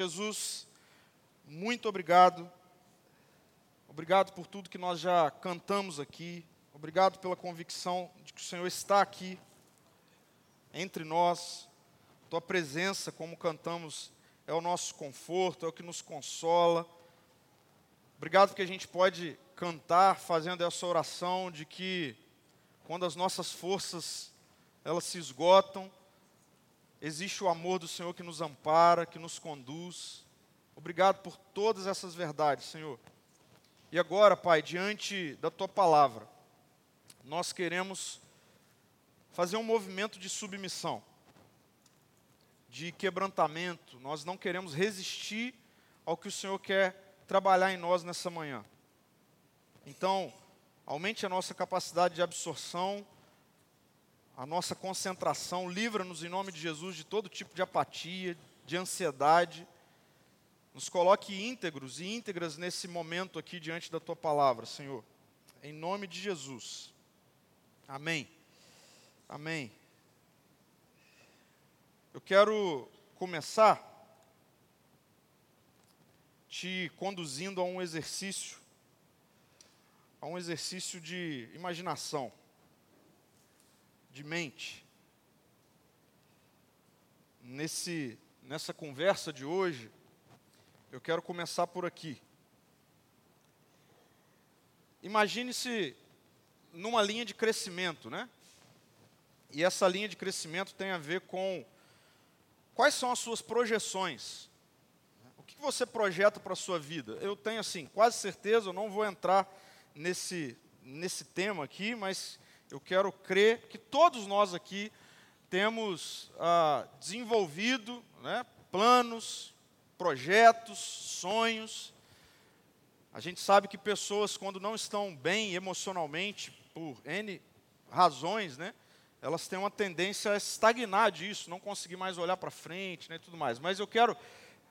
Jesus, muito obrigado. Obrigado por tudo que nós já cantamos aqui. Obrigado pela convicção de que o Senhor está aqui entre nós. Tua presença, como cantamos, é o nosso conforto, é o que nos consola. Obrigado porque a gente pode cantar fazendo essa oração de que quando as nossas forças elas se esgotam, Existe o amor do Senhor que nos ampara, que nos conduz. Obrigado por todas essas verdades, Senhor. E agora, Pai, diante da tua palavra, nós queremos fazer um movimento de submissão, de quebrantamento. Nós não queremos resistir ao que o Senhor quer trabalhar em nós nessa manhã. Então, aumente a nossa capacidade de absorção a nossa concentração, livra-nos em nome de Jesus de todo tipo de apatia, de ansiedade. Nos coloque íntegros e íntegras nesse momento aqui diante da tua palavra, Senhor. Em nome de Jesus. Amém. Amém. Eu quero começar te conduzindo a um exercício, a um exercício de imaginação de mente. Nesse, nessa conversa de hoje, eu quero começar por aqui. Imagine-se numa linha de crescimento, né? E essa linha de crescimento tem a ver com quais são as suas projeções. O que você projeta para a sua vida? Eu tenho, assim, quase certeza, eu não vou entrar nesse, nesse tema aqui, mas eu quero crer que todos nós aqui temos ah, desenvolvido né, planos, projetos, sonhos. A gente sabe que pessoas, quando não estão bem emocionalmente, por N razões, né, elas têm uma tendência a estagnar disso, não conseguir mais olhar para frente né, e tudo mais. Mas eu quero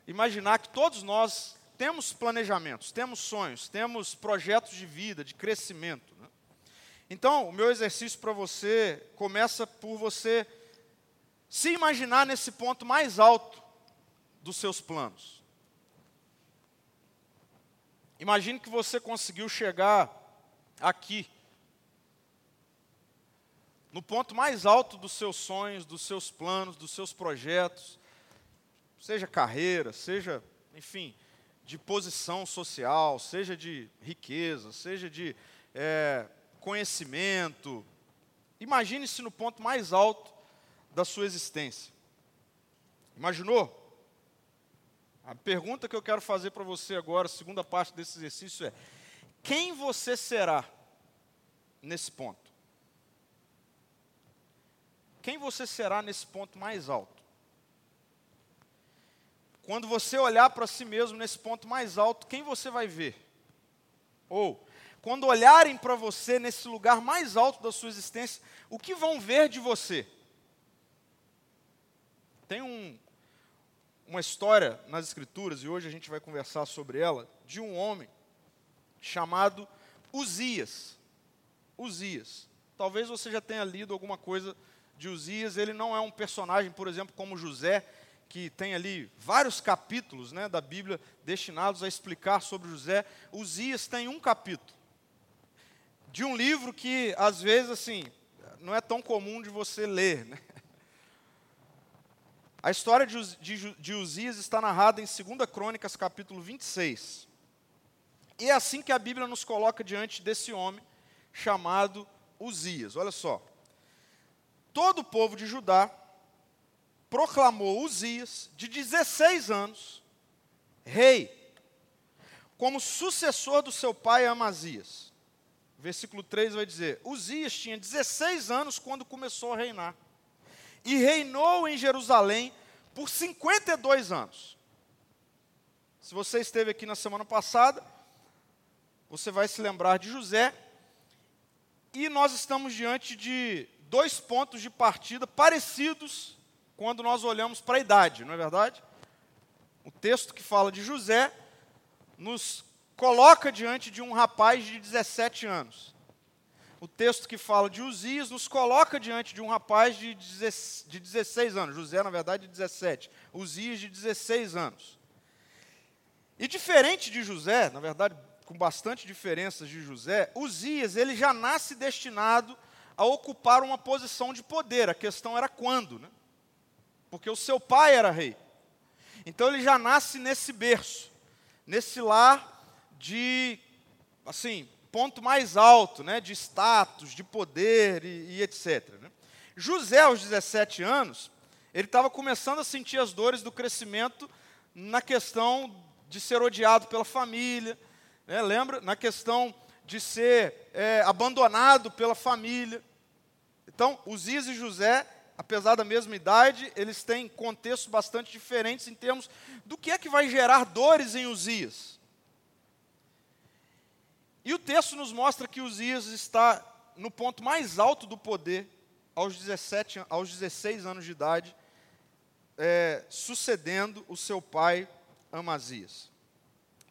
imaginar que todos nós temos planejamentos, temos sonhos, temos projetos de vida, de crescimento. Então, o meu exercício para você começa por você se imaginar nesse ponto mais alto dos seus planos. Imagine que você conseguiu chegar aqui, no ponto mais alto dos seus sonhos, dos seus planos, dos seus projetos, seja carreira, seja, enfim, de posição social, seja de riqueza, seja de é, conhecimento. Imagine-se no ponto mais alto da sua existência. Imaginou? A pergunta que eu quero fazer para você agora, segunda parte desse exercício é: quem você será nesse ponto? Quem você será nesse ponto mais alto? Quando você olhar para si mesmo nesse ponto mais alto, quem você vai ver? Ou quando olharem para você nesse lugar mais alto da sua existência, o que vão ver de você? Tem um, uma história nas Escrituras, e hoje a gente vai conversar sobre ela, de um homem chamado Uzias. Uzias. Talvez você já tenha lido alguma coisa de Uzias. Ele não é um personagem, por exemplo, como José, que tem ali vários capítulos né, da Bíblia destinados a explicar sobre José. Uzias tem um capítulo de um livro que, às vezes, assim, não é tão comum de você ler. Né? A história de, de, de Uzias está narrada em 2 Crônicas, capítulo 26. E é assim que a Bíblia nos coloca diante desse homem chamado Uzias. Olha só. Todo o povo de Judá proclamou Uzias, de 16 anos, rei, como sucessor do seu pai Amazias versículo 3 vai dizer: Uzias tinha 16 anos quando começou a reinar, e reinou em Jerusalém por 52 anos. Se você esteve aqui na semana passada, você vai se lembrar de José, e nós estamos diante de dois pontos de partida parecidos quando nós olhamos para a idade, não é verdade? O texto que fala de José nos coloca diante de um rapaz de 17 anos. O texto que fala de Uzias nos coloca diante de um rapaz de 16 anos. José, na verdade, de 17. Uzias, de 16 anos. E diferente de José, na verdade, com bastante diferenças de José, Uzias ele já nasce destinado a ocupar uma posição de poder. A questão era quando, né? Porque o seu pai era rei. Então ele já nasce nesse berço, nesse lar de, assim, ponto mais alto, né? De status, de poder e, e etc. Né? José, aos 17 anos, ele estava começando a sentir as dores do crescimento na questão de ser odiado pela família, né? lembra? Na questão de ser é, abandonado pela família. Então, Uzias e José, apesar da mesma idade, eles têm contextos bastante diferentes em termos do que é que vai gerar dores em Uzias. E o texto nos mostra que Uzias está no ponto mais alto do poder, aos, 17, aos 16 anos de idade, é, sucedendo o seu pai Amazias.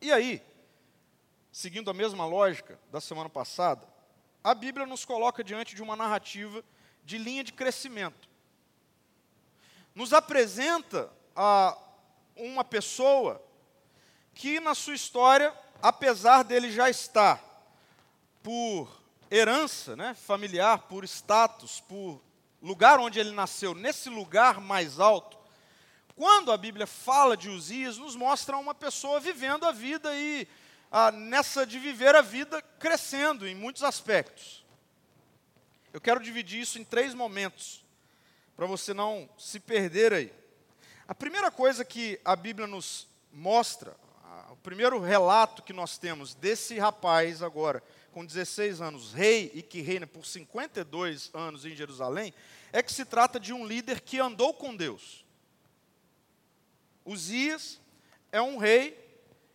E aí, seguindo a mesma lógica da semana passada, a Bíblia nos coloca diante de uma narrativa de linha de crescimento. Nos apresenta a uma pessoa que na sua história, apesar dele já estar por herança né, familiar, por status, por lugar onde ele nasceu, nesse lugar mais alto, quando a Bíblia fala de Uzias, nos mostra uma pessoa vivendo a vida e ah, nessa de viver a vida crescendo em muitos aspectos. Eu quero dividir isso em três momentos, para você não se perder aí. A primeira coisa que a Bíblia nos mostra, o primeiro relato que nós temos desse rapaz agora, com 16 anos, rei e que reina por 52 anos em Jerusalém, é que se trata de um líder que andou com Deus. Uzias é um rei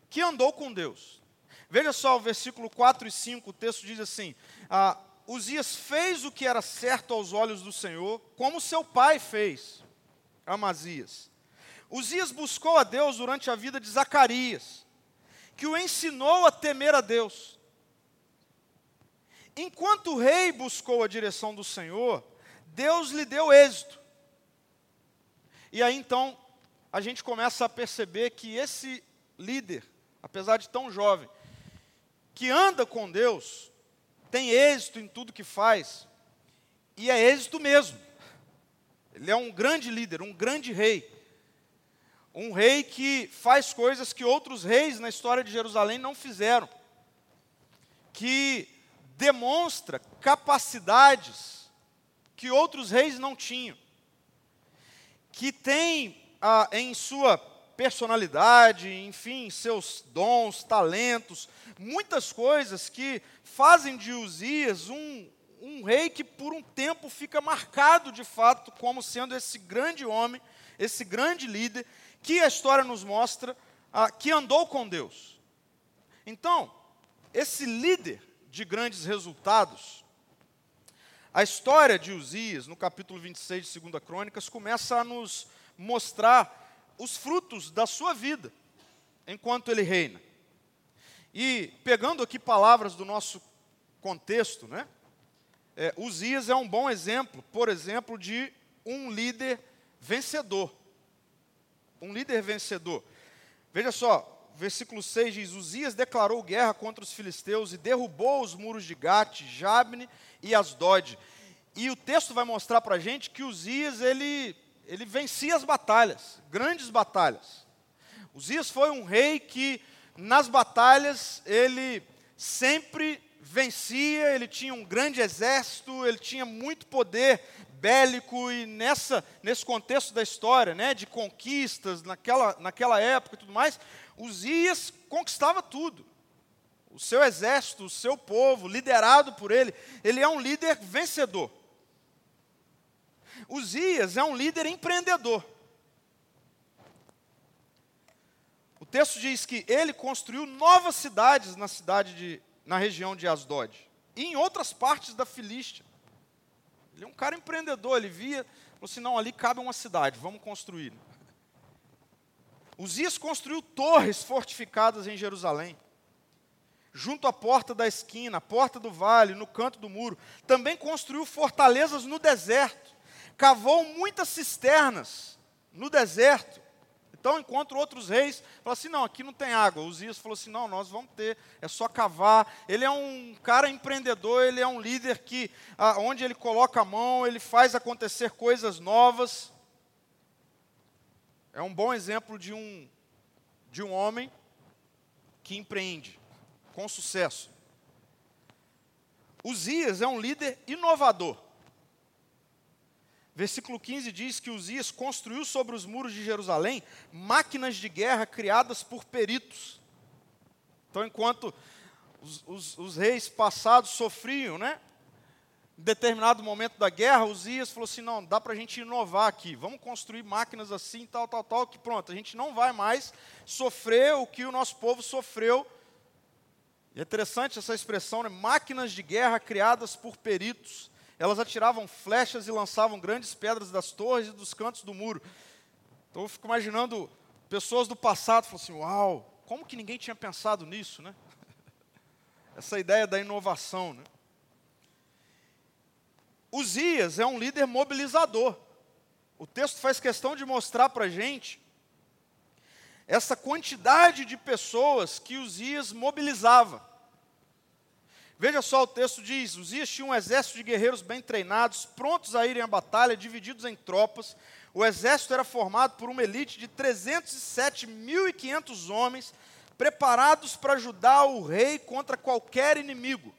que andou com Deus. Veja só o versículo 4 e 5, o texto diz assim: ah, Uzias fez o que era certo aos olhos do Senhor, como seu pai fez, Amazias. Uzias buscou a Deus durante a vida de Zacarias, que o ensinou a temer a Deus. Enquanto o rei buscou a direção do Senhor, Deus lhe deu êxito. E aí então a gente começa a perceber que esse líder, apesar de tão jovem, que anda com Deus, tem êxito em tudo que faz, e é êxito mesmo. Ele é um grande líder, um grande rei. Um rei que faz coisas que outros reis na história de Jerusalém não fizeram. Que demonstra capacidades que outros reis não tinham. Que tem ah, em sua personalidade, enfim, seus dons, talentos, muitas coisas que fazem de Uzias um, um rei que por um tempo fica marcado de fato como sendo esse grande homem, esse grande líder, que a história nos mostra ah, que andou com Deus. Então, esse líder de grandes resultados, a história de Uzias, no capítulo 26 de 2 Crônicas, começa a nos mostrar os frutos da sua vida enquanto ele reina. E pegando aqui palavras do nosso contexto, né? É, Uzias é um bom exemplo, por exemplo, de um líder vencedor. Um líder vencedor. Veja só, versículo 6 diz: Uzias declarou guerra contra os filisteus e derrubou os muros de Gate, Jabne e Asdod. E o texto vai mostrar para a gente que Uzias ele ele vencia as batalhas, grandes batalhas. Uzias foi um rei que, nas batalhas, ele sempre vencia, ele tinha um grande exército, ele tinha muito poder bélico e nessa, nesse contexto da história, né, de conquistas, naquela, naquela época e tudo mais, Uzias conquistava tudo. O seu exército, o seu povo, liderado por ele, ele é um líder vencedor. Uzias é um líder empreendedor. O texto diz que ele construiu novas cidades na cidade de, na região de Asdod e em outras partes da Filístia. Ele é um cara empreendedor, ele via, falou assim, não, ali cabe uma cidade, vamos construir. Uzias construiu torres fortificadas em Jerusalém, junto à porta da esquina, à porta do vale, no canto do muro. Também construiu fortalezas no deserto cavou muitas cisternas no deserto. Então, enquanto outros reis falam assim: não, aqui não tem água. Uzias falou assim: não, nós vamos ter, é só cavar. Ele é um cara empreendedor, ele é um líder que, onde ele coloca a mão, ele faz acontecer coisas novas. É um bom exemplo de um, de um homem que empreende com sucesso. Uzias é um líder inovador. Versículo 15 diz que Uzias construiu sobre os muros de Jerusalém máquinas de guerra criadas por peritos. Então, enquanto os, os, os reis passados sofriam, né? Em determinado momento da guerra, Uzias falou assim: não, dá para a gente inovar aqui, vamos construir máquinas assim, tal, tal, tal, que pronto, a gente não vai mais sofrer o que o nosso povo sofreu. E é interessante essa expressão, né? máquinas de guerra criadas por peritos. Elas atiravam flechas e lançavam grandes pedras das torres e dos cantos do muro. Então eu fico imaginando pessoas do passado falando assim: Uau, como que ninguém tinha pensado nisso, né? Essa ideia da inovação, né? Uzias é um líder mobilizador. O texto faz questão de mostrar para a gente essa quantidade de pessoas que Uzias mobilizava. Veja só, o texto diz: Uzias tinha um exército de guerreiros bem treinados, prontos a irem à batalha, divididos em tropas. O exército era formado por uma elite de 307.500 homens, preparados para ajudar o rei contra qualquer inimigo.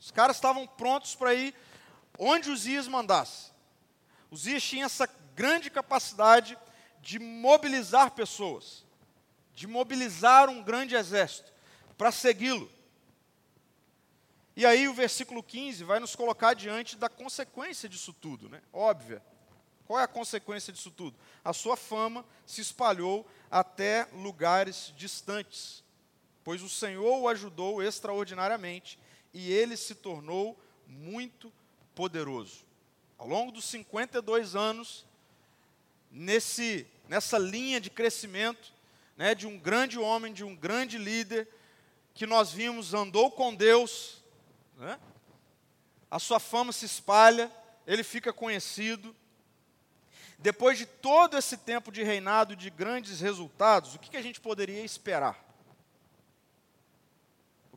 Os caras estavam prontos para ir onde Uzias mandasse. Uzias tinha essa grande capacidade de mobilizar pessoas, de mobilizar um grande exército para segui-lo. E aí o versículo 15 vai nos colocar diante da consequência disso tudo, né? Óbvia. Qual é a consequência disso tudo? A sua fama se espalhou até lugares distantes, pois o Senhor o ajudou extraordinariamente e ele se tornou muito poderoso. Ao longo dos 52 anos, nesse, nessa linha de crescimento, né, de um grande homem, de um grande líder, que nós vimos andou com Deus, né? A sua fama se espalha, ele fica conhecido. Depois de todo esse tempo de reinado de grandes resultados, o que, que a gente poderia esperar?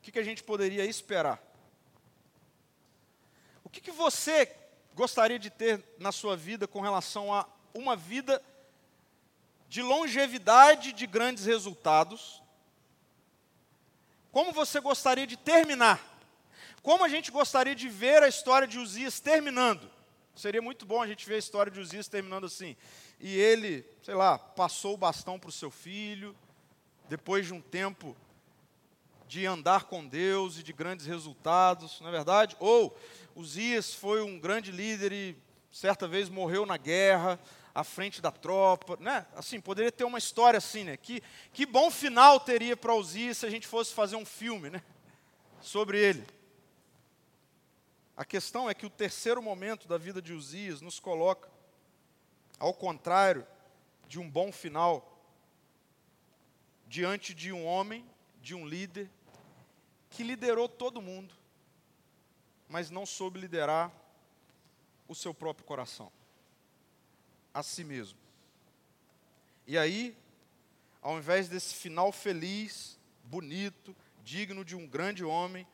Que, que a gente poderia esperar? O que, que você gostaria de ter na sua vida com relação a uma vida de longevidade de grandes resultados? Como você gostaria de terminar? Como a gente gostaria de ver a história de Uzias terminando? Seria muito bom a gente ver a história de Uzias terminando assim. E ele, sei lá, passou o bastão para o seu filho, depois de um tempo de andar com Deus e de grandes resultados, não é verdade? Ou Uzias foi um grande líder e certa vez morreu na guerra, à frente da tropa, né? Assim, poderia ter uma história assim, né? Que, que bom final teria para Uzias se a gente fosse fazer um filme, né? Sobre ele. A questão é que o terceiro momento da vida de Uzias nos coloca, ao contrário de um bom final, diante de um homem, de um líder, que liderou todo mundo, mas não soube liderar o seu próprio coração, a si mesmo. E aí, ao invés desse final feliz, bonito, digno de um grande homem,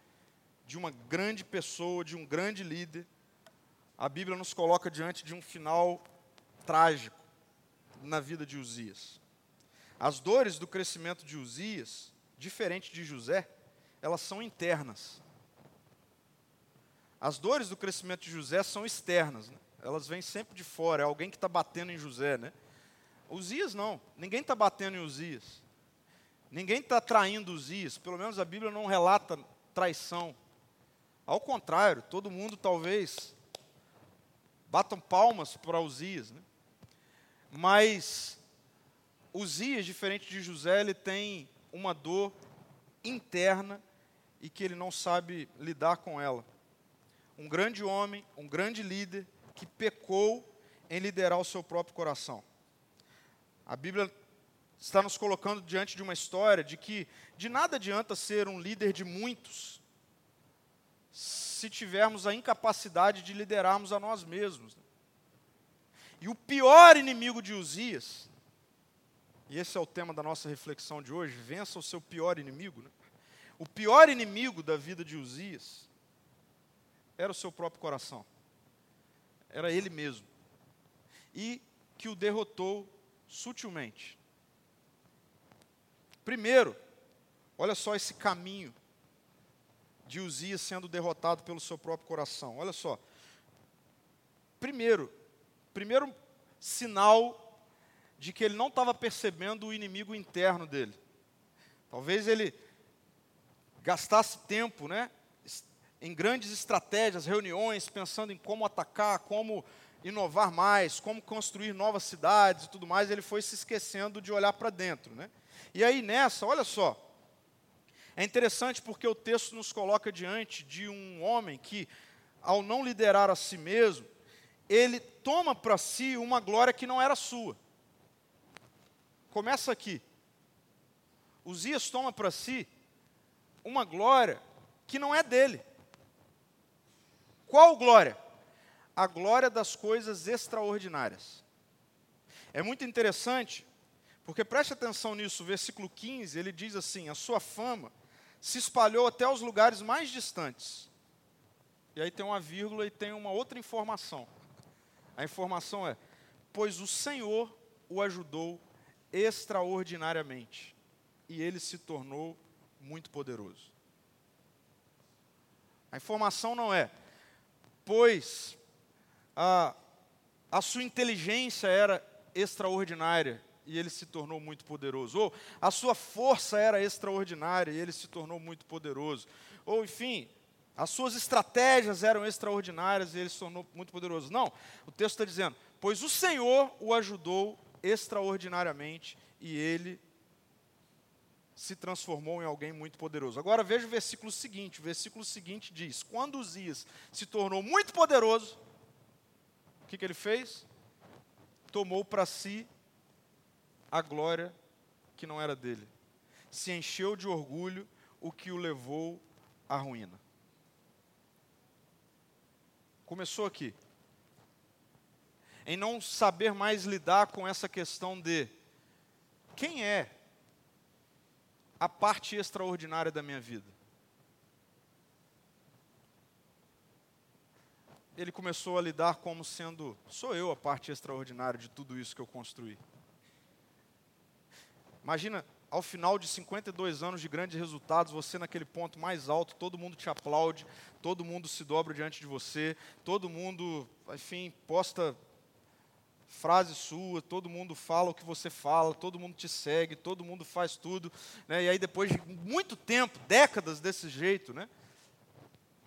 de uma grande pessoa, de um grande líder, a Bíblia nos coloca diante de um final trágico na vida de Uzias. As dores do crescimento de Uzias, diferente de José, elas são internas. As dores do crescimento de José são externas, né? elas vêm sempre de fora, é alguém que está batendo em José. Né? Uzias não, ninguém está batendo em Uzias. Ninguém está traindo Uzias, pelo menos a Bíblia não relata traição. Ao contrário, todo mundo talvez batam palmas para Uzias. Né? Mas Uzias, diferente de José, ele tem uma dor interna e que ele não sabe lidar com ela. Um grande homem, um grande líder que pecou em liderar o seu próprio coração. A Bíblia está nos colocando diante de uma história de que de nada adianta ser um líder de muitos se tivermos a incapacidade de liderarmos a nós mesmos. E o pior inimigo de Uzias e esse é o tema da nossa reflexão de hoje, vença o seu pior inimigo. Né? O pior inimigo da vida de Uzias era o seu próprio coração. Era ele mesmo. E que o derrotou sutilmente. Primeiro, olha só esse caminho de Uzias sendo derrotado pelo seu próprio coração. Olha só. Primeiro, primeiro sinal de que ele não estava percebendo o inimigo interno dele. Talvez ele gastasse tempo, né, em grandes estratégias, reuniões, pensando em como atacar, como inovar mais, como construir novas cidades e tudo mais, ele foi se esquecendo de olhar para dentro. Né? E aí nessa, olha só, é interessante porque o texto nos coloca diante de um homem que, ao não liderar a si mesmo, ele toma para si uma glória que não era sua. Começa aqui. Uzias toma para si uma glória que não é dele. Qual glória? A glória das coisas extraordinárias. É muito interessante, porque preste atenção nisso, versículo 15, ele diz assim: A sua fama se espalhou até os lugares mais distantes. E aí tem uma vírgula e tem uma outra informação. A informação é: Pois o Senhor o ajudou extraordinariamente, e ele se tornou muito poderoso. A informação não é, pois a, a sua inteligência era extraordinária e ele se tornou muito poderoso. Ou a sua força era extraordinária e ele se tornou muito poderoso. Ou, enfim, as suas estratégias eram extraordinárias e ele se tornou muito poderoso. Não, o texto está dizendo: Pois o Senhor o ajudou extraordinariamente e ele se transformou em alguém muito poderoso. Agora veja o versículo seguinte. O versículo seguinte diz: Quando Uzias se tornou muito poderoso, o que, que ele fez? Tomou para si a glória que não era dele. Se encheu de orgulho, o que o levou à ruína. Começou aqui. Em não saber mais lidar com essa questão de quem é a parte extraordinária da minha vida. Ele começou a lidar como sendo, sou eu a parte extraordinária de tudo isso que eu construí. Imagina, ao final de 52 anos de grandes resultados, você naquele ponto mais alto, todo mundo te aplaude, todo mundo se dobra diante de você, todo mundo, enfim, posta frase sua, todo mundo fala o que você fala, todo mundo te segue, todo mundo faz tudo, né? e aí depois de muito tempo, décadas desse jeito, né?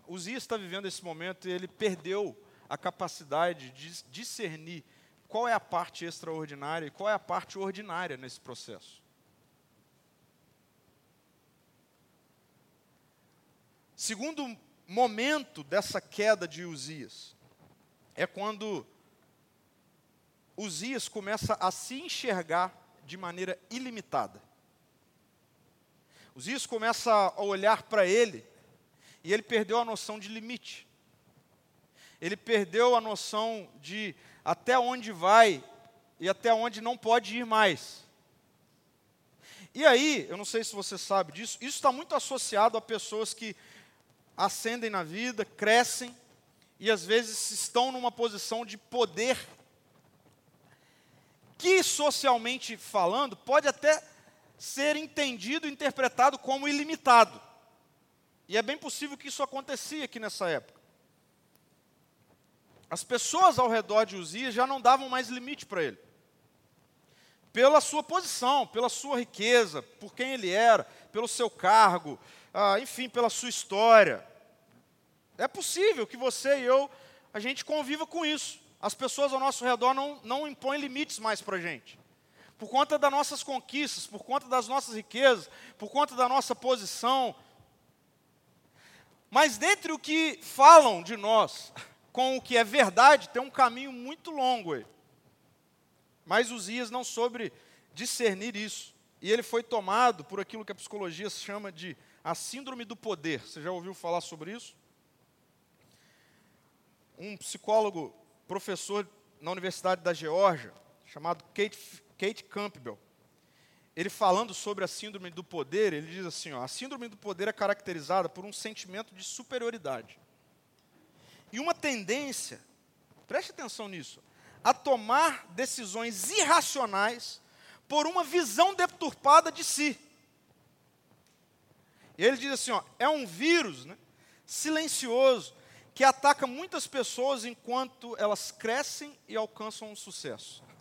Uzias está vivendo esse momento e ele perdeu a capacidade de discernir qual é a parte extraordinária e qual é a parte ordinária nesse processo. Segundo momento dessa queda de Uzias é quando Uzias começa a se enxergar de maneira ilimitada. Uzias começa a olhar para ele e ele perdeu a noção de limite. Ele perdeu a noção de até onde vai e até onde não pode ir mais. E aí, eu não sei se você sabe disso, isso está muito associado a pessoas que ascendem na vida, crescem e às vezes estão numa posição de poder que socialmente falando pode até ser entendido e interpretado como ilimitado. E é bem possível que isso acontecia aqui nessa época. As pessoas ao redor de Uzias já não davam mais limite para ele. Pela sua posição, pela sua riqueza, por quem ele era, pelo seu cargo, ah, enfim, pela sua história. É possível que você e eu, a gente conviva com isso. As pessoas ao nosso redor não, não impõem limites mais para a gente. Por conta das nossas conquistas, por conta das nossas riquezas, por conta da nossa posição. Mas dentre o que falam de nós com o que é verdade, tem um caminho muito longo aí. Mas Uzias não soube discernir isso. E ele foi tomado por aquilo que a psicologia chama de a síndrome do poder. Você já ouviu falar sobre isso? Um psicólogo professor na Universidade da Geórgia, chamado Kate, Kate Campbell. ele falando sobre a síndrome do poder, ele diz assim: ó, a síndrome do poder é caracterizada por um sentimento de superioridade e uma tendência, preste atenção nisso, a tomar decisões irracionais por uma visão deturpada de si. E ele diz assim: ó, é um vírus né, silencioso que ataca muitas pessoas enquanto elas crescem e alcançam um sucesso.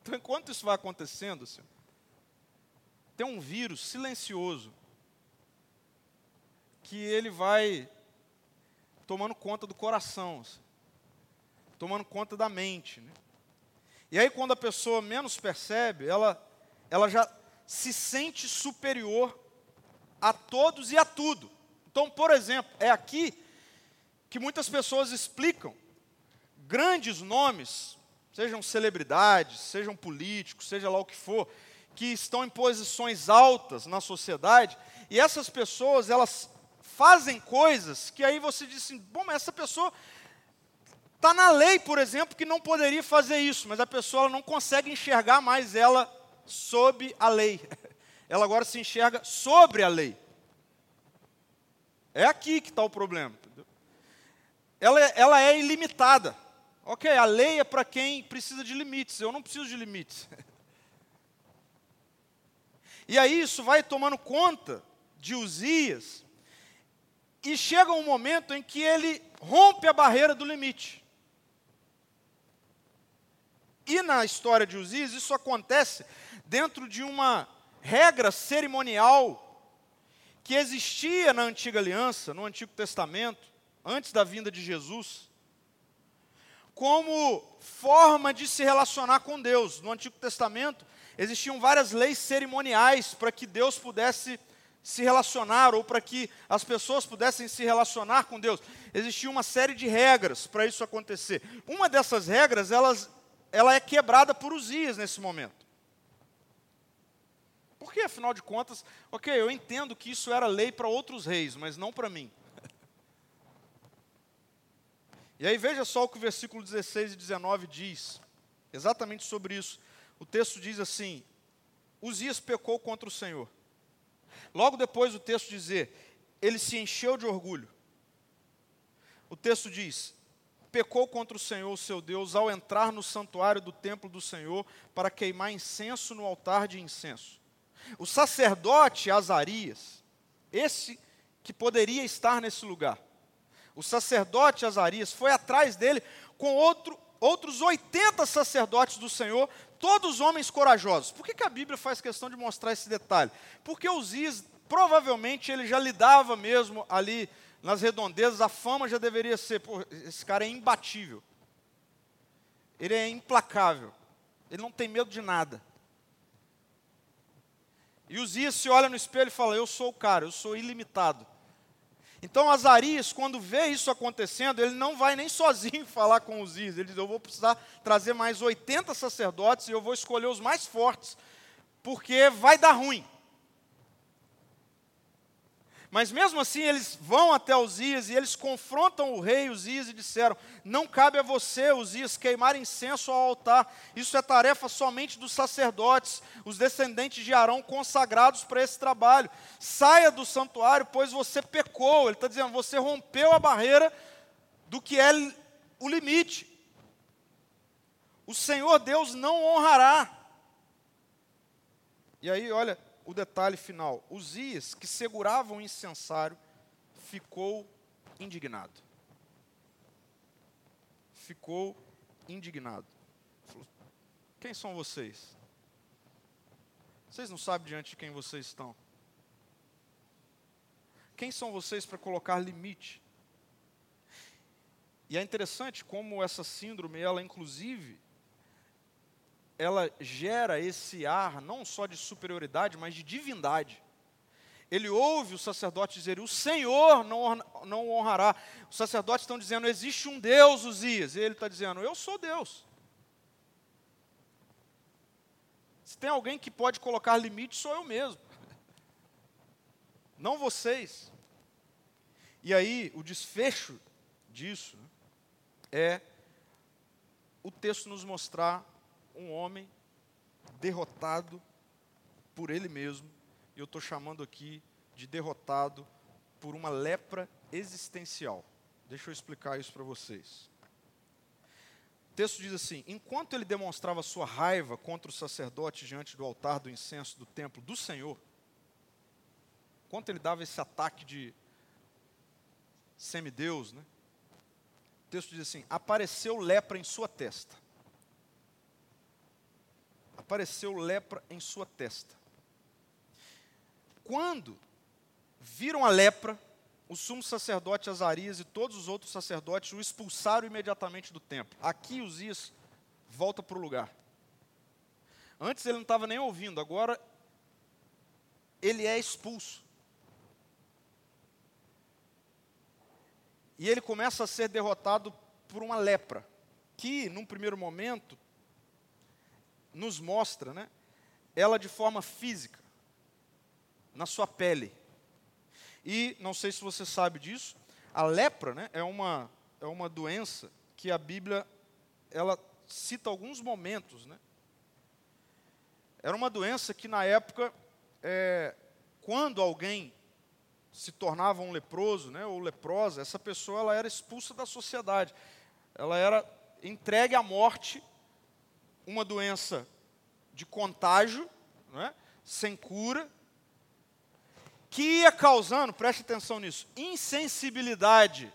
Então, enquanto isso vai acontecendo, tem um vírus silencioso que ele vai tomando conta do coração, tomando conta da mente. Né? E aí, quando a pessoa menos percebe, ela, ela já se sente superior a todos e a tudo. Então, por exemplo, é aqui que muitas pessoas explicam grandes nomes, sejam celebridades, sejam políticos, seja lá o que for, que estão em posições altas na sociedade, e essas pessoas, elas fazem coisas que aí você diz assim, bom, mas essa pessoa está na lei, por exemplo, que não poderia fazer isso, mas a pessoa não consegue enxergar mais ela sob a lei. Ela agora se enxerga sobre a lei. É aqui que está o problema. Ela, é, ela é ilimitada. Ok, a lei é para quem precisa de limites. Eu não preciso de limites. E aí isso vai tomando conta de Uzias. E chega um momento em que ele rompe a barreira do limite. E na história de Uzias, isso acontece dentro de uma regra cerimonial que existia na antiga aliança, no Antigo Testamento, antes da vinda de Jesus, como forma de se relacionar com Deus. No Antigo Testamento existiam várias leis cerimoniais para que Deus pudesse se relacionar ou para que as pessoas pudessem se relacionar com Deus. Existia uma série de regras para isso acontecer. Uma dessas regras, elas, ela é quebrada por Uzias nesse momento. Porque, afinal de contas, ok, eu entendo que isso era lei para outros reis, mas não para mim. E aí veja só o que o versículo 16 e 19 diz, exatamente sobre isso. O texto diz assim: Uzias pecou contra o Senhor. Logo depois o texto dizer, ele se encheu de orgulho. O texto diz: pecou contra o Senhor, seu Deus, ao entrar no santuário do templo do Senhor para queimar incenso no altar de incenso. O sacerdote Azarias, esse que poderia estar nesse lugar, o sacerdote Azarias foi atrás dele com outro, outros 80 sacerdotes do Senhor, todos homens corajosos. Por que, que a Bíblia faz questão de mostrar esse detalhe? Porque Uzias, provavelmente, ele já lidava mesmo ali nas redondezas, a fama já deveria ser, pô, esse cara é imbatível. Ele é implacável. Ele não tem medo de nada. E Uzias se olha no espelho e fala: Eu sou o cara, eu sou ilimitado. Então Azarias, quando vê isso acontecendo, ele não vai nem sozinho falar com Uzias. Ele diz: Eu vou precisar trazer mais 80 sacerdotes e eu vou escolher os mais fortes, porque vai dar ruim. Mas mesmo assim eles vão até Uzias e eles confrontam o rei Uzias e disseram: Não cabe a você, Uzias, queimar incenso ao altar. Isso é tarefa somente dos sacerdotes, os descendentes de Arão consagrados para esse trabalho. Saia do santuário, pois você pecou. Ele está dizendo: Você rompeu a barreira do que é o limite. O Senhor Deus não honrará. E aí, olha, o detalhe final: Uzias, que segurava o incensário, ficou indignado. Ficou indignado. Falou, quem são vocês? Vocês não sabem diante de quem vocês estão. Quem são vocês para colocar limite? E é interessante como essa síndrome, ela inclusive ela gera esse ar não só de superioridade, mas de divindade. Ele ouve o sacerdote dizer: O Senhor não, não honrará. Os sacerdotes estão dizendo: Existe um Deus, Uzias. E ele está dizendo: Eu sou Deus. Se tem alguém que pode colocar limite, sou eu mesmo. Não vocês. E aí, o desfecho disso né, é o texto nos mostrar um homem derrotado por ele mesmo, e eu estou chamando aqui de derrotado por uma lepra existencial. Deixa eu explicar isso para vocês. O texto diz assim: enquanto ele demonstrava sua raiva contra o sacerdote diante do altar do incenso do templo do Senhor, enquanto ele dava esse ataque de semideus, né? O texto diz assim: apareceu lepra em sua testa. Apareceu lepra em sua testa. Quando viram a lepra, o sumo sacerdote Azarias e todos os outros sacerdotes o expulsaram imediatamente do templo. Aqui Uzias volta para o lugar. Antes ele não estava nem ouvindo, agora ele é expulso. E ele começa a ser derrotado por uma lepra, que, num primeiro momento, nos mostra, né, ela de forma física, na sua pele. E, não sei se você sabe disso, a lepra né, é, uma, é uma doença que a Bíblia ela cita alguns momentos. Né? Era uma doença que, na época, é, quando alguém se tornava um leproso, né, ou leprosa, essa pessoa ela era expulsa da sociedade. Ela era entregue à morte, uma doença de contágio, né, sem cura, que ia causando, preste atenção nisso, insensibilidade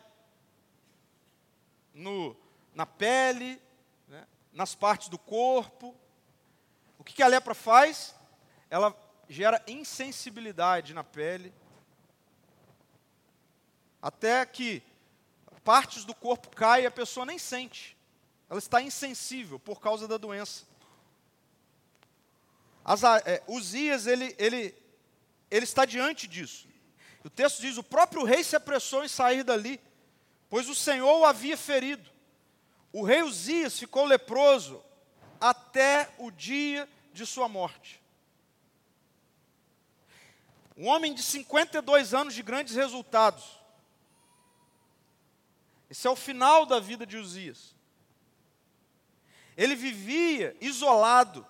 no, na pele, né, nas partes do corpo. O que, que a lepra faz? Ela gera insensibilidade na pele, até que partes do corpo caem e a pessoa nem sente. Ela está insensível por causa da doença. As, é, Uzias, ele, ele, ele está diante disso. O texto diz: o próprio rei se apressou em sair dali, pois o Senhor o havia ferido. O rei Uzias ficou leproso até o dia de sua morte. Um homem de 52 anos de grandes resultados. Esse é o final da vida de Uzias. Ele vivia isolado,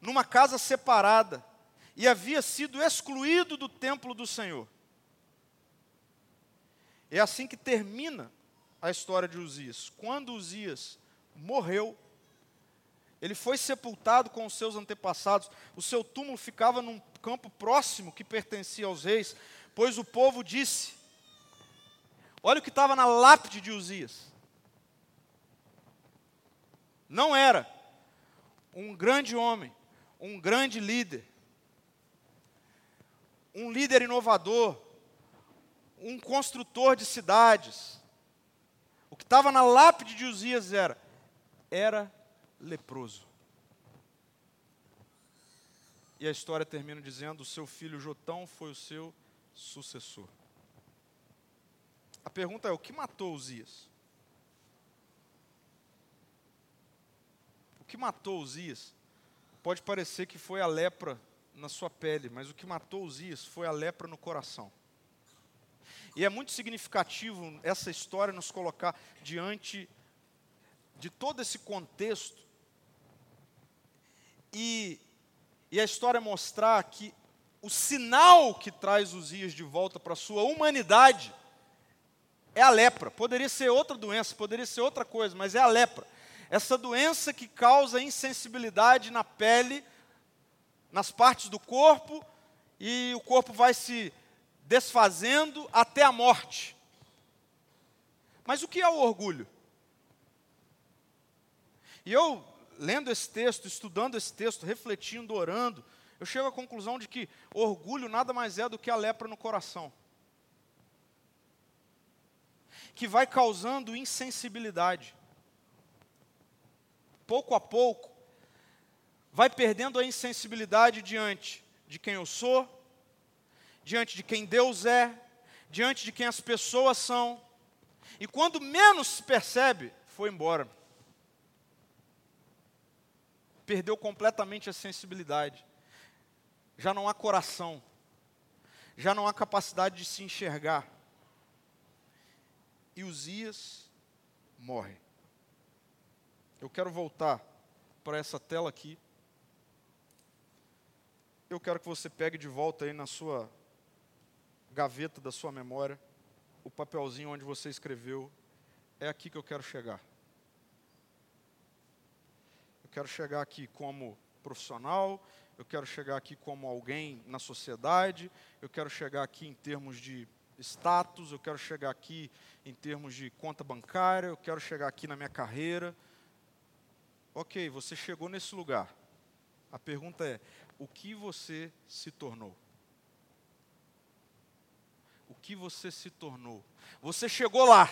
numa casa separada, e havia sido excluído do templo do Senhor. É assim que termina a história de Uzias. Quando Uzias morreu, ele foi sepultado com os seus antepassados. O seu túmulo ficava num campo próximo que pertencia aos reis, pois o povo disse: Olha o que estava na lápide de Uzias. Não era um grande homem, um grande líder, um líder inovador, um construtor de cidades. O que estava na lápide de Uzias era: era leproso. E a história termina dizendo: o seu filho Jotão foi o seu sucessor. A pergunta é: o que matou Uzias? Que matou Uzias? Pode parecer que foi a lepra na sua pele, mas o que matou Uzias foi a lepra no coração. E é muito significativo essa história nos colocar diante de todo esse contexto e, e a história mostrar que o sinal que traz Uzias de volta para a sua humanidade é a lepra. Poderia ser outra doença, poderia ser outra coisa, mas é a lepra. Essa doença que causa insensibilidade na pele, nas partes do corpo, e o corpo vai se desfazendo até a morte. Mas o que é o orgulho? E eu, lendo esse texto, estudando esse texto, refletindo, orando, eu chego à conclusão de que orgulho nada mais é do que a lepra no coração que vai causando insensibilidade. Pouco a pouco, vai perdendo a insensibilidade diante de quem eu sou, diante de quem Deus é, diante de quem as pessoas são. E quando menos se percebe, foi embora. Perdeu completamente a sensibilidade. Já não há coração. Já não há capacidade de se enxergar e Uzias morre. Eu quero voltar para essa tela aqui eu quero que você pegue de volta aí na sua gaveta da sua memória o papelzinho onde você escreveu. É aqui que eu quero chegar. Eu quero chegar aqui como profissional, eu quero chegar aqui como alguém na sociedade, eu quero chegar aqui em termos de status, eu quero chegar aqui em termos de conta bancária, eu quero chegar aqui na minha carreira. Ok, você chegou nesse lugar. A pergunta é: o que você se tornou? O que você se tornou? Você chegou lá.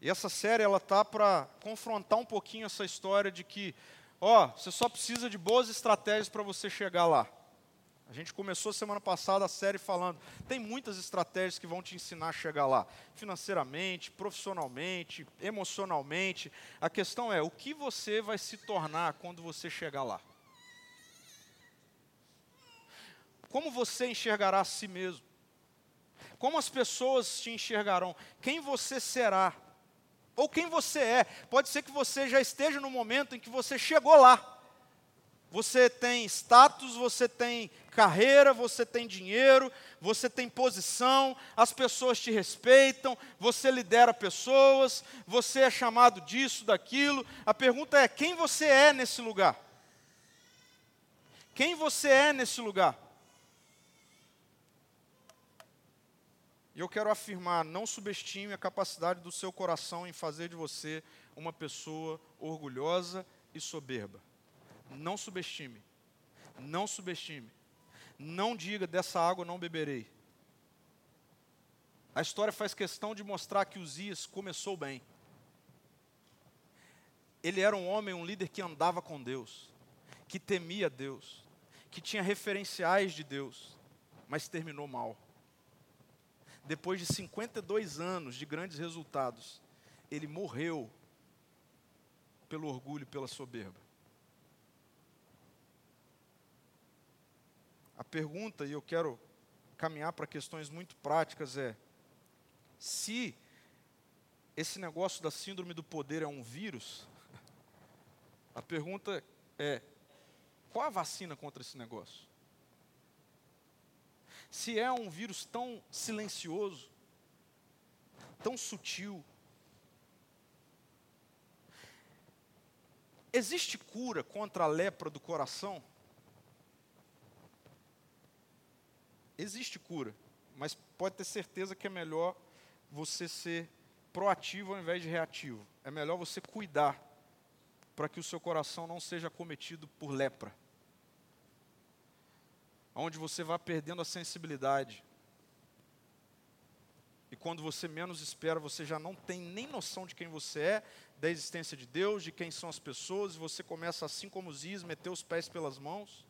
E essa série ela tá para confrontar um pouquinho essa história de que, ó, você só precisa de boas estratégias para você chegar lá. A gente começou semana passada a série falando, tem muitas estratégias que vão te ensinar a chegar lá, financeiramente, profissionalmente, emocionalmente. A questão é, o que você vai se tornar quando você chegar lá? Como você enxergará a si mesmo? Como as pessoas te enxergarão? Quem você será? Ou quem você é? Pode ser que você já esteja no momento em que você chegou lá você tem status, você tem carreira, você tem dinheiro, você tem posição, as pessoas te respeitam, você lidera pessoas, você é chamado disso, daquilo. A pergunta é: quem você é nesse lugar? Quem você é nesse lugar? E eu quero afirmar: não subestime a capacidade do seu coração em fazer de você uma pessoa orgulhosa e soberba. Não subestime. Não subestime. Não diga dessa água não beberei. A história faz questão de mostrar que Uzias começou bem. Ele era um homem, um líder que andava com Deus, que temia Deus, que tinha referenciais de Deus, mas terminou mal. Depois de 52 anos de grandes resultados, ele morreu pelo orgulho e pela soberba. A pergunta, e eu quero caminhar para questões muito práticas, é: se esse negócio da síndrome do poder é um vírus, a pergunta é: qual a vacina contra esse negócio? Se é um vírus tão silencioso, tão sutil, existe cura contra a lepra do coração? Existe cura, mas pode ter certeza que é melhor você ser proativo ao invés de reativo. É melhor você cuidar para que o seu coração não seja cometido por lepra. Onde você vai perdendo a sensibilidade. E quando você menos espera, você já não tem nem noção de quem você é, da existência de Deus, de quem são as pessoas, e você começa, assim como Is, meter os pés pelas mãos.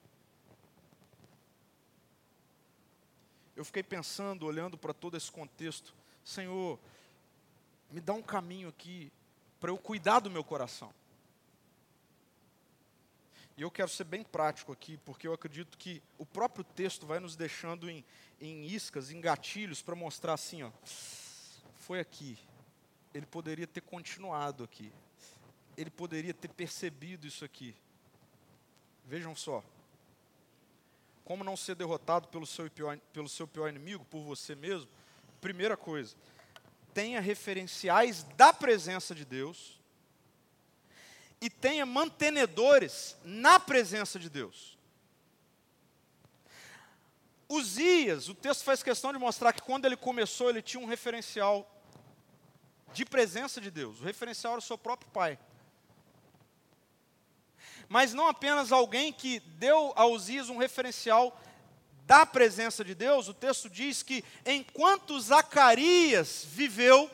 Eu fiquei pensando, olhando para todo esse contexto, Senhor, me dá um caminho aqui para eu cuidar do meu coração. E eu quero ser bem prático aqui, porque eu acredito que o próprio texto vai nos deixando em, em iscas, em gatilhos, para mostrar assim, ó, foi aqui. Ele poderia ter continuado aqui. Ele poderia ter percebido isso aqui. Vejam só. Como não ser derrotado pelo seu, pior, pelo seu pior inimigo, por você mesmo? Primeira coisa, tenha referenciais da presença de Deus e tenha mantenedores na presença de Deus. Uzias, o texto faz questão de mostrar que quando ele começou, ele tinha um referencial de presença de Deus. O referencial era o seu próprio pai mas não apenas alguém que deu a Uzias um referencial da presença de Deus, o texto diz que enquanto Zacarias viveu,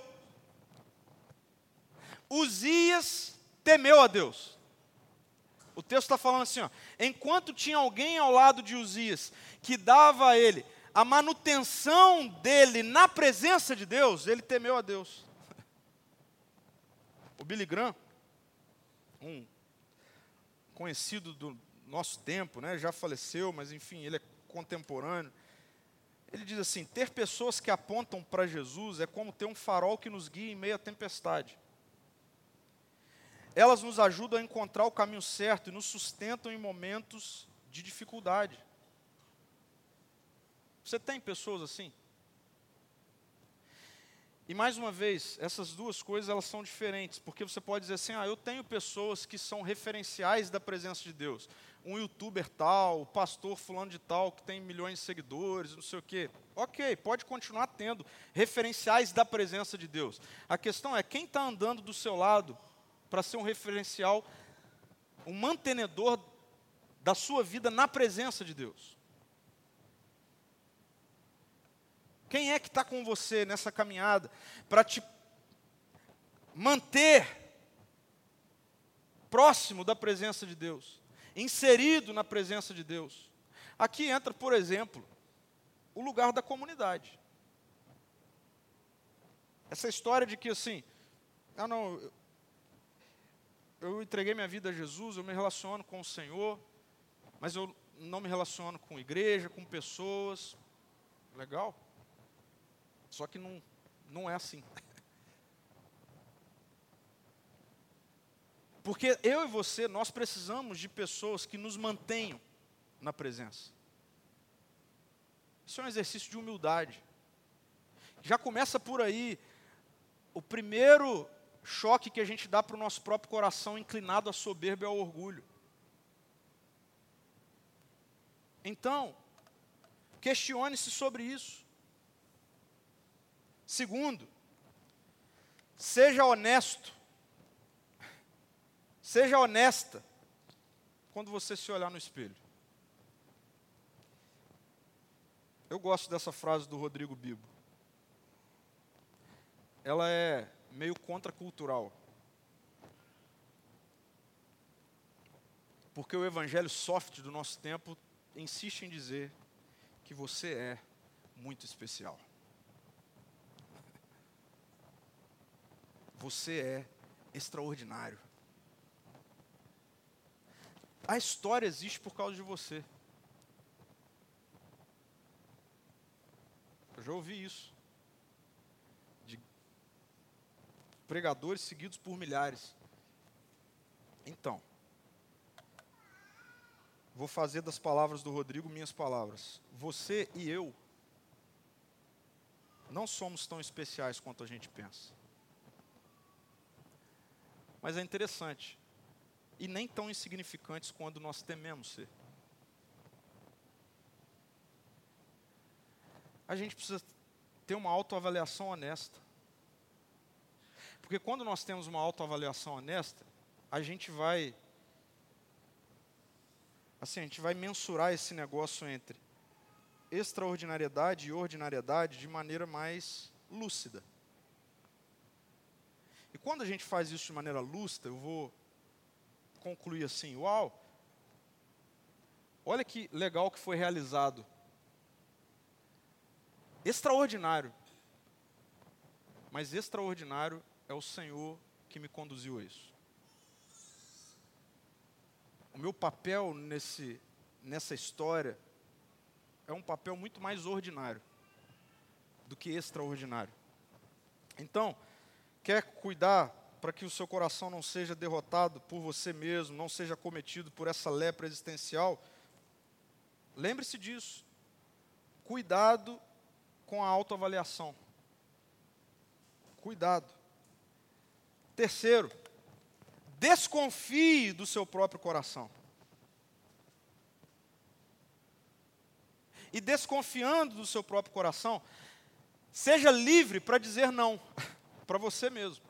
Uzias temeu a Deus. O texto está falando assim: ó, enquanto tinha alguém ao lado de Uzias que dava a ele a manutenção dele na presença de Deus, ele temeu a Deus. O Billy Graham, um conhecido do nosso tempo, né? já faleceu, mas enfim, ele é contemporâneo. Ele diz assim: ter pessoas que apontam para Jesus é como ter um farol que nos guia em meio à tempestade. Elas nos ajudam a encontrar o caminho certo e nos sustentam em momentos de dificuldade. Você tem pessoas assim? E mais uma vez, essas duas coisas elas são diferentes, porque você pode dizer assim: "Ah, eu tenho pessoas que são referenciais da presença de Deus. Um youtuber tal, o pastor fulano de tal que tem milhões de seguidores, não sei o quê". OK, pode continuar tendo referenciais da presença de Deus. A questão é quem está andando do seu lado para ser um referencial, um mantenedor da sua vida na presença de Deus. Quem é que está com você nessa caminhada para te manter próximo da presença de Deus, inserido na presença de Deus? Aqui entra, por exemplo, o lugar da comunidade. Essa história de que assim, ah não, eu, eu entreguei minha vida a Jesus, eu me relaciono com o Senhor, mas eu não me relaciono com igreja, com pessoas. Legal. Só que não, não é assim. Porque eu e você, nós precisamos de pessoas que nos mantenham na presença. Isso é um exercício de humildade. Já começa por aí. O primeiro choque que a gente dá para o nosso próprio coração inclinado à soberba e ao orgulho. Então, questione-se sobre isso. Segundo, seja honesto. Seja honesta quando você se olhar no espelho. Eu gosto dessa frase do Rodrigo Bibo. Ela é meio contracultural. Porque o evangelho soft do nosso tempo insiste em dizer que você é muito especial. Você é extraordinário. A história existe por causa de você. Eu já ouvi isso. De pregadores seguidos por milhares. Então, vou fazer das palavras do Rodrigo minhas palavras. Você e eu não somos tão especiais quanto a gente pensa. Mas é interessante. E nem tão insignificantes quando nós tememos ser. A gente precisa ter uma autoavaliação honesta. Porque quando nós temos uma autoavaliação honesta, a gente vai assim, a gente vai mensurar esse negócio entre extraordinariedade e ordinariedade de maneira mais lúcida. E quando a gente faz isso de maneira lúcida, eu vou concluir assim: uau, olha que legal que foi realizado. Extraordinário. Mas extraordinário é o Senhor que me conduziu a isso. O meu papel nesse, nessa história é um papel muito mais ordinário do que extraordinário. Então, quer cuidar para que o seu coração não seja derrotado por você mesmo, não seja cometido por essa lepra existencial, lembre-se disso. Cuidado com a autoavaliação. Cuidado. Terceiro, desconfie do seu próprio coração. E desconfiando do seu próprio coração, seja livre para dizer não. para você mesmo.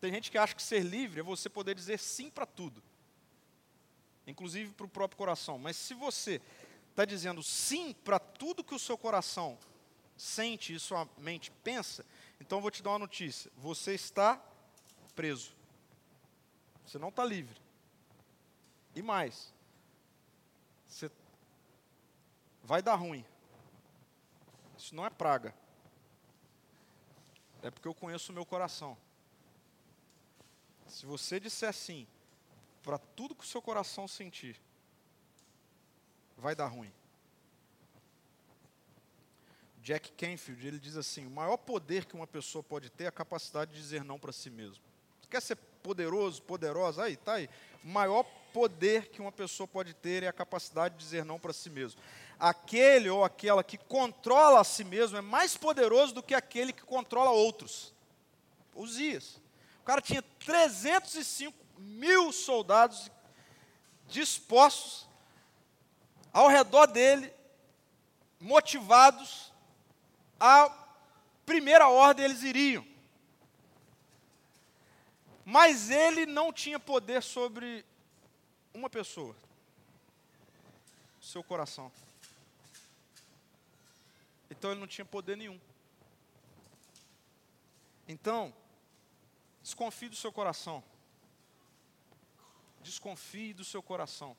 Tem gente que acha que ser livre é você poder dizer sim para tudo, inclusive para o próprio coração. Mas se você está dizendo sim para tudo que o seu coração sente e sua mente pensa, então eu vou te dar uma notícia: você está preso. Você não está livre. E mais, você vai dar ruim. Isso não é praga. É porque eu conheço o meu coração. Se você disser sim para tudo que o seu coração sentir, vai dar ruim. Jack Canfield, ele diz assim: o maior poder que uma pessoa pode ter é a capacidade de dizer não para si mesmo. Quer ser poderoso, poderosa? Aí, tá aí. O maior poder que uma pessoa pode ter é a capacidade de dizer não para si mesmo. Aquele ou aquela que controla a si mesmo é mais poderoso do que aquele que controla outros. Uzias. O cara tinha 305 mil soldados dispostos ao redor dele, motivados, a primeira ordem eles iriam. Mas ele não tinha poder sobre uma pessoa, seu coração. Então ele não tinha poder nenhum. Então, desconfie do seu coração. Desconfie do seu coração.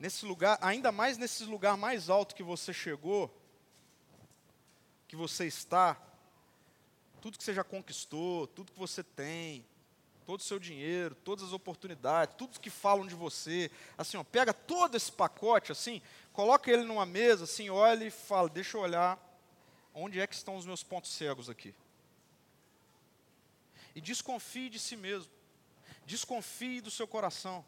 Nesse lugar, ainda mais nesse lugar mais alto que você chegou, que você está, tudo que você já conquistou, tudo que você tem, todo o seu dinheiro, todas as oportunidades, tudo que falam de você, assim, ó, pega todo esse pacote, assim, coloca ele numa mesa, assim, olha e fala, deixa eu olhar onde é que estão os meus pontos cegos aqui. E desconfie de si mesmo, desconfie do seu coração,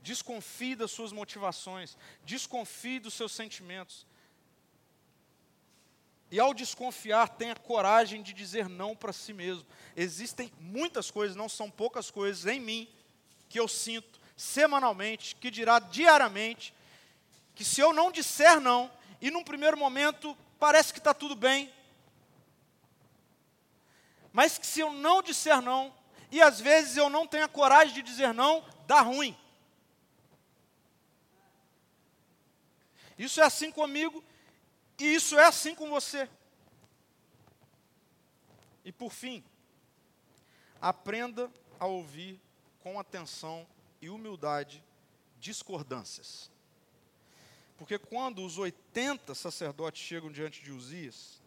desconfie das suas motivações, desconfie dos seus sentimentos, e ao desconfiar, tenha coragem de dizer não para si mesmo. Existem muitas coisas, não são poucas coisas em mim que eu sinto semanalmente, que dirá diariamente, que se eu não disser não, e num primeiro momento parece que está tudo bem, mas que se eu não disser não, e às vezes eu não tenho a coragem de dizer não, dá ruim. Isso é assim comigo e isso é assim com você. E por fim, aprenda a ouvir com atenção e humildade discordâncias. Porque quando os 80 sacerdotes chegam diante de Uzias,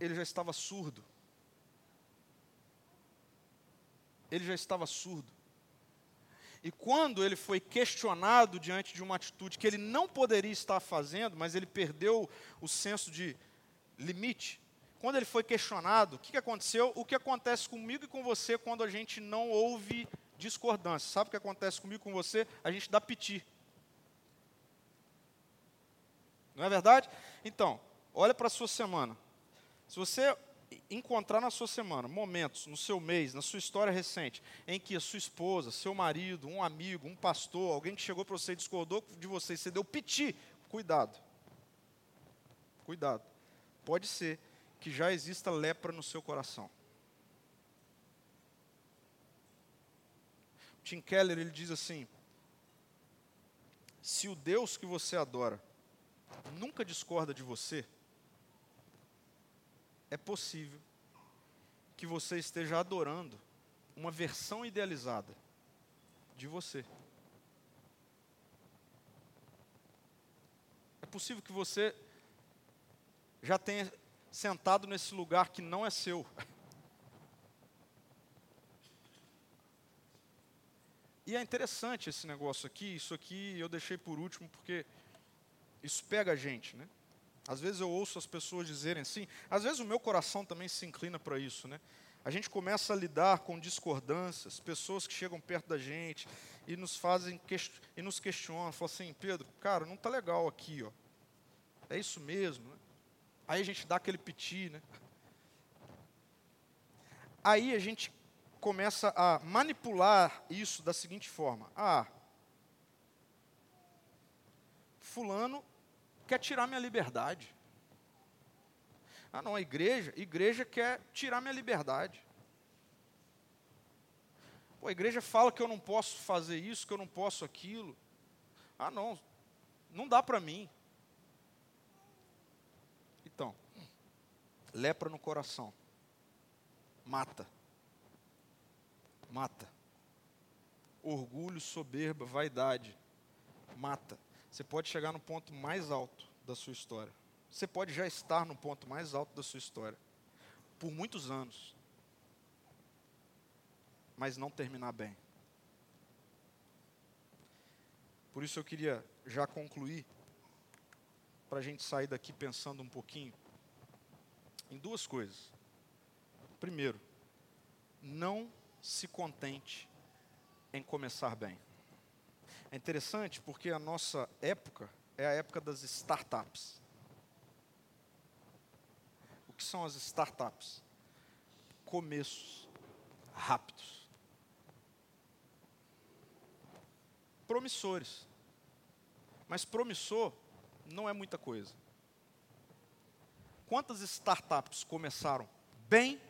ele já estava surdo. Ele já estava surdo. E quando ele foi questionado diante de uma atitude que ele não poderia estar fazendo, mas ele perdeu o senso de limite, quando ele foi questionado, o que, aconteceu? O que acontece comigo e com você quando a gente não ouve discordância? Sabe o que acontece comigo e com você? A gente dá piti. Não é verdade? Então, olha para a sua semana. Se você encontrar na sua semana momentos, no seu mês, na sua história recente, em que a sua esposa, seu marido, um amigo, um pastor, alguém que chegou para você e discordou de você, e você deu piti, cuidado. Cuidado. Pode ser que já exista lepra no seu coração. Tim Keller ele diz assim: se o Deus que você adora nunca discorda de você, é possível que você esteja adorando uma versão idealizada de você. É possível que você já tenha sentado nesse lugar que não é seu. E é interessante esse negócio aqui, isso aqui eu deixei por último porque isso pega a gente, né? Às vezes eu ouço as pessoas dizerem assim, às vezes o meu coração também se inclina para isso, né? A gente começa a lidar com discordâncias, pessoas que chegam perto da gente e nos fazem e nos questionam, falam assim, Pedro, cara, não está legal aqui, ó. É isso mesmo, né? Aí a gente dá aquele piti, né? Aí a gente começa a manipular isso da seguinte forma: ah, fulano quer tirar minha liberdade. Ah, não, a igreja, a igreja quer tirar minha liberdade. Pô, a igreja fala que eu não posso fazer isso, que eu não posso aquilo. Ah, não, não dá para mim. Então, lepra no coração. Mata. Mata. Orgulho, soberba, vaidade. Mata. Você pode chegar no ponto mais alto da sua história. Você pode já estar no ponto mais alto da sua história. Por muitos anos. Mas não terminar bem. Por isso eu queria já concluir, para a gente sair daqui pensando um pouquinho em duas coisas. Primeiro, não se contente em começar bem. É interessante porque a nossa época é a época das startups. O que são as startups? Começos rápidos. Promissores. Mas promissor não é muita coisa. Quantas startups começaram bem,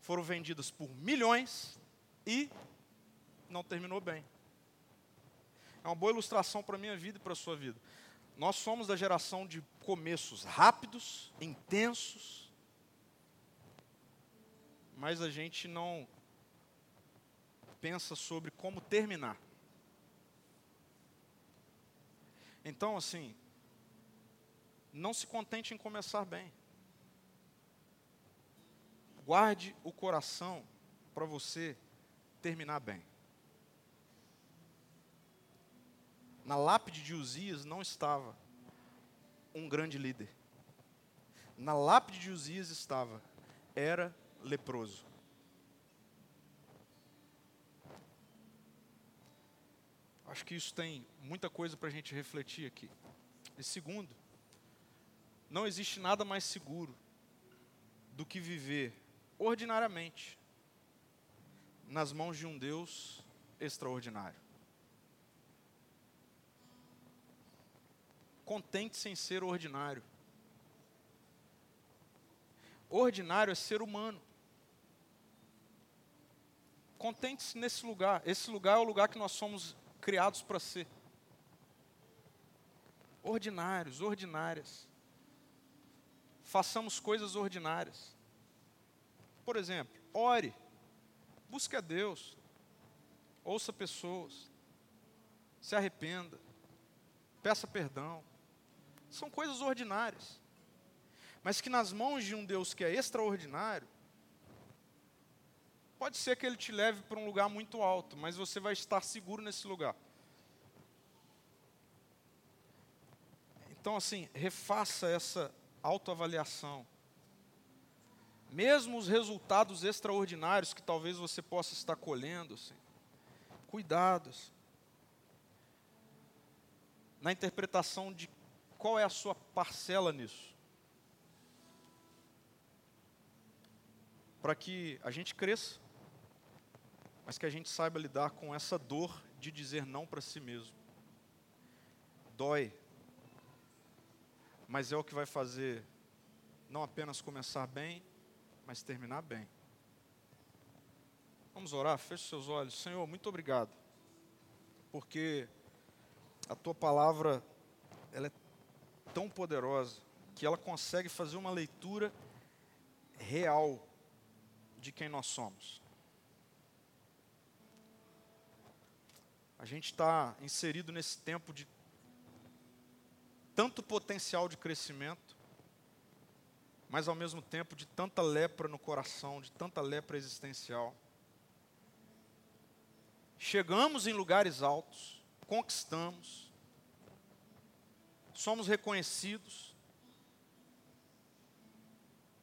foram vendidas por milhões e não terminou bem? É uma boa ilustração para a minha vida e para a sua vida. Nós somos da geração de começos rápidos, intensos, mas a gente não pensa sobre como terminar. Então, assim, não se contente em começar bem. Guarde o coração para você terminar bem. Na lápide de Uzias não estava um grande líder. Na lápide de Uzias estava, era leproso. Acho que isso tem muita coisa para a gente refletir aqui. E segundo, não existe nada mais seguro do que viver ordinariamente nas mãos de um Deus extraordinário. Contente-se em ser ordinário. Ordinário é ser humano. Contente-se nesse lugar. Esse lugar é o lugar que nós somos criados para ser. Ordinários, ordinárias. Façamos coisas ordinárias. Por exemplo, ore. Busque a Deus. Ouça pessoas. Se arrependa. Peça perdão são coisas ordinárias. Mas que nas mãos de um Deus que é extraordinário, pode ser que ele te leve para um lugar muito alto, mas você vai estar seguro nesse lugar. Então, assim, refaça essa autoavaliação. Mesmo os resultados extraordinários que talvez você possa estar colhendo, assim, cuidados. Na interpretação de qual é a sua parcela nisso? Para que a gente cresça, mas que a gente saiba lidar com essa dor de dizer não para si mesmo. Dói, mas é o que vai fazer não apenas começar bem, mas terminar bem. Vamos orar? Feche seus olhos. Senhor, muito obrigado, porque a tua palavra ela é tão poderosa que ela consegue fazer uma leitura real de quem nós somos. A gente está inserido nesse tempo de tanto potencial de crescimento, mas ao mesmo tempo de tanta lepra no coração, de tanta lepra existencial. Chegamos em lugares altos, conquistamos, somos reconhecidos,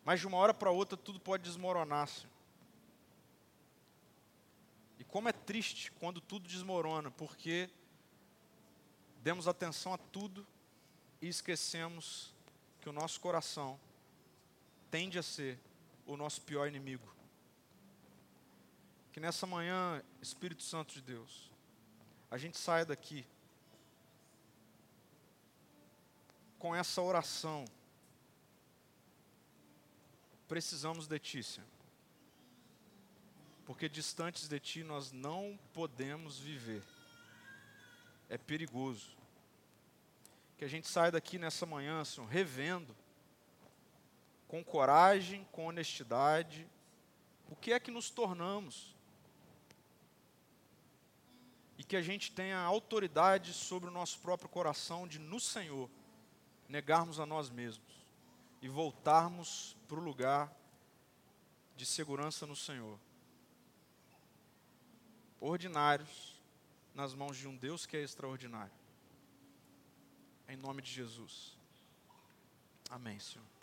mas de uma hora para outra tudo pode desmoronar, Senhor. E como é triste quando tudo desmorona, porque demos atenção a tudo e esquecemos que o nosso coração tende a ser o nosso pior inimigo. Que nessa manhã, Espírito Santo de Deus, a gente saia daqui com essa oração. Precisamos de Ti, Senhor. Porque distantes de Ti nós não podemos viver. É perigoso. Que a gente saia daqui nessa manhã, Senhor, revendo, com coragem, com honestidade, o que é que nos tornamos. E que a gente tenha autoridade sobre o nosso próprio coração de, no Senhor, negarmos a nós mesmos e voltarmos para o lugar de segurança no Senhor. Ordinários nas mãos de um Deus que é extraordinário. Em nome de Jesus. Amém, Senhor.